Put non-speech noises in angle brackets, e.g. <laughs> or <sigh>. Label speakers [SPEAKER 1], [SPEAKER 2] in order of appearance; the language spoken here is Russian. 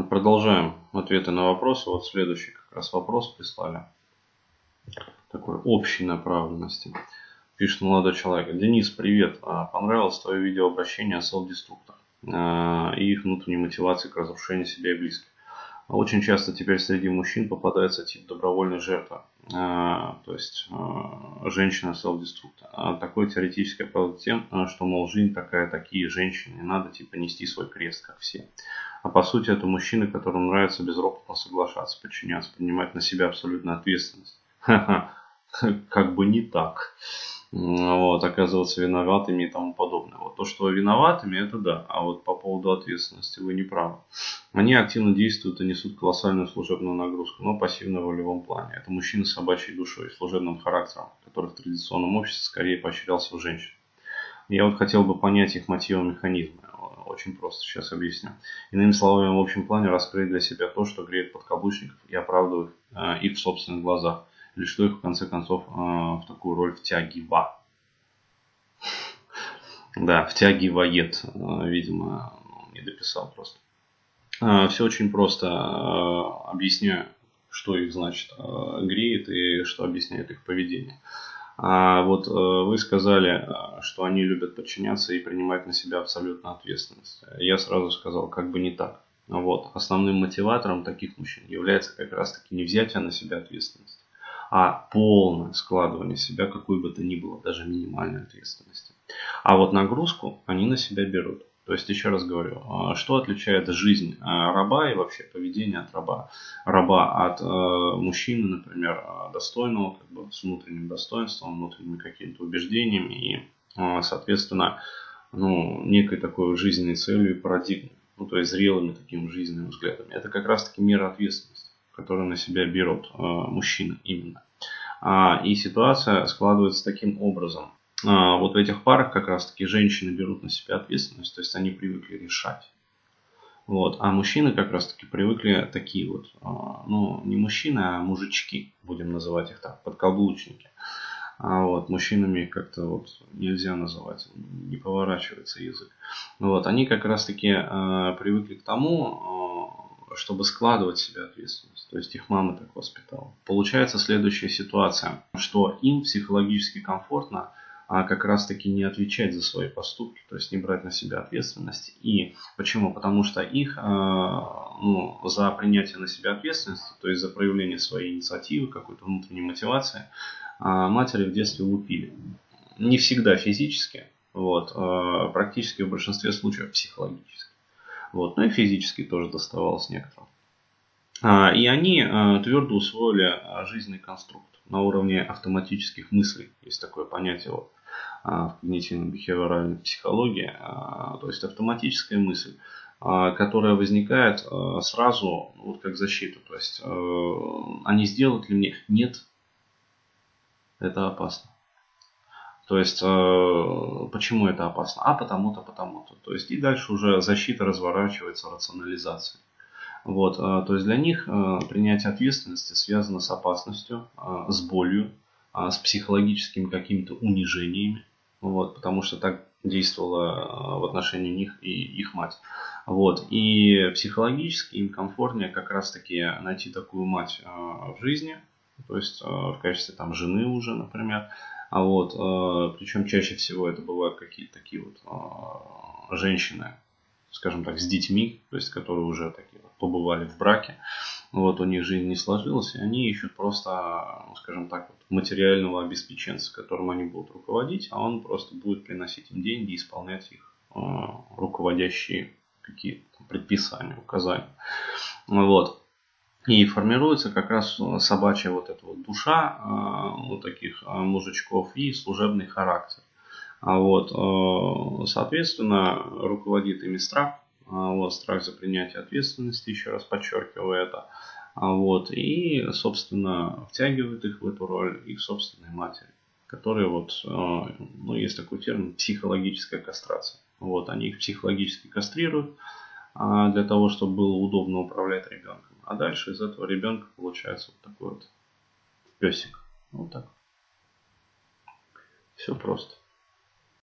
[SPEAKER 1] Продолжаем ответы на вопросы. Вот следующий как раз вопрос прислали. Такой общей направленности. Пишет молодой человек. Денис, привет. А, понравилось твое видеообращение о селф-деструктах а, и их внутренней мотивации к разрушению себя и близких. Очень часто теперь среди мужчин попадается тип добровольной жертвы, то есть женщина селф-деструктор. Такое теоретическое правда тем, что, мол, жизнь такая, такие женщины, надо типа нести свой крест, как все. А по сути это мужчины, которым нравится безропотно соглашаться, подчиняться, принимать на себя абсолютную ответственность. <laughs> Как бы не так вот, оказываться виноватыми и тому подобное. Вот то, что виноватыми, это да. А вот по поводу ответственности вы не правы. Они активно действуют и несут колоссальную служебную нагрузку, но пассивно в волевом плане. Это мужчины с собачьей душой, служебным характером, который в традиционном обществе скорее поощрялся у женщин. Я вот хотел бы понять их мотивы механизмы. Очень просто сейчас объясню. Иными словами, в общем плане раскрыть для себя то, что греет подкаблучников и оправдывает э, их в собственных глазах или что их в конце концов а, в такую роль втягива. Да, втягивает, а, видимо, не дописал просто. А, Все очень просто. Объясняю, что их, значит, греет и что объясняет их поведение. Вот вы сказали, что они любят подчиняться и принимать на себя абсолютную ответственность. Я сразу сказал, как бы не так. Вот. Основным мотиватором таких мужчин является как раз таки не взятие на себя ответственность, а полное складывание себя какой бы то ни было, даже минимальной ответственности. А вот нагрузку они на себя берут. То есть, еще раз говорю, а, что отличает жизнь а, раба и вообще поведение от раба? Раба от э, мужчины, например, а, достойного, как бы с внутренним достоинством, внутренними какими-то убеждениями и, соответственно, ну, некой такой жизненной целью и парадигмой. Ну, то есть зрелыми такими жизненными взглядами. Это как раз-таки мера ответственности которые на себя берут э, мужчины именно. А, и ситуация складывается таким образом. А, вот в этих парах как раз таки женщины берут на себя ответственность, то есть они привыкли решать. Вот. А мужчины как раз таки привыкли такие вот, а, ну не мужчины, а мужички, будем называть их так, подкаблучники. А вот мужчинами как-то вот нельзя называть, не поворачивается язык. Вот. Они как раз таки привыкли к тому, чтобы складывать себе ответственность. То есть их мама так воспитала. Получается следующая ситуация, что им психологически комфортно а как раз таки не отвечать за свои поступки, то есть не брать на себя ответственность. И почему? Потому что их а, ну, за принятие на себя ответственности, то есть за проявление своей инициативы, какой-то внутренней мотивации, а, матери в детстве лупили. Не всегда физически, вот, практически в большинстве случаев психологически. Вот. Ну и физически тоже доставалось некоторым. А, и они а, твердо усвоили а, жизненный конструкт на уровне автоматических мыслей. Есть такое понятие вот, в когнитивно-бихевиоральной психологии. То есть автоматическая мысль, которая возникает сразу вот как защита. То есть они сделают ли мне? Нет. Это опасно. То есть, э, почему это опасно? А потому-то, потому-то. То есть, и дальше уже защита разворачивается рационализацией. Вот, э, то есть для них э, принятие ответственности связано с опасностью, с болью, с психологическими какими-то унижениями. Вот, потому что так действовала в отношении них и их мать. Вот, и психологически им комфортнее как раз-таки найти такую мать в жизни, то есть в качестве там жены уже, например, а вот, э, причем чаще всего это бывают какие-то такие вот э, женщины, скажем так, с детьми, то есть которые уже такие вот побывали в браке, вот у них жизнь не сложилась, и они ищут просто, скажем так, вот, материального обеспеченца, которым они будут руководить, а он просто будет приносить им деньги и исполнять их э, руководящие какие-то предписания, указания. Вот. И формируется как раз э, собачья вот эта вот душа э, вот таких э, мужичков и служебный характер. А вот, соответственно, руководит ими страх, вот, страх за принятие ответственности, еще раз подчеркиваю это. А вот, и, собственно, втягивает их в эту роль их собственной матери, которые вот, ну, есть такой термин, психологическая кастрация. Вот, они их психологически кастрируют для того, чтобы было удобно управлять ребенком. А дальше из этого ребенка получается вот такой вот песик. Вот так. Все просто.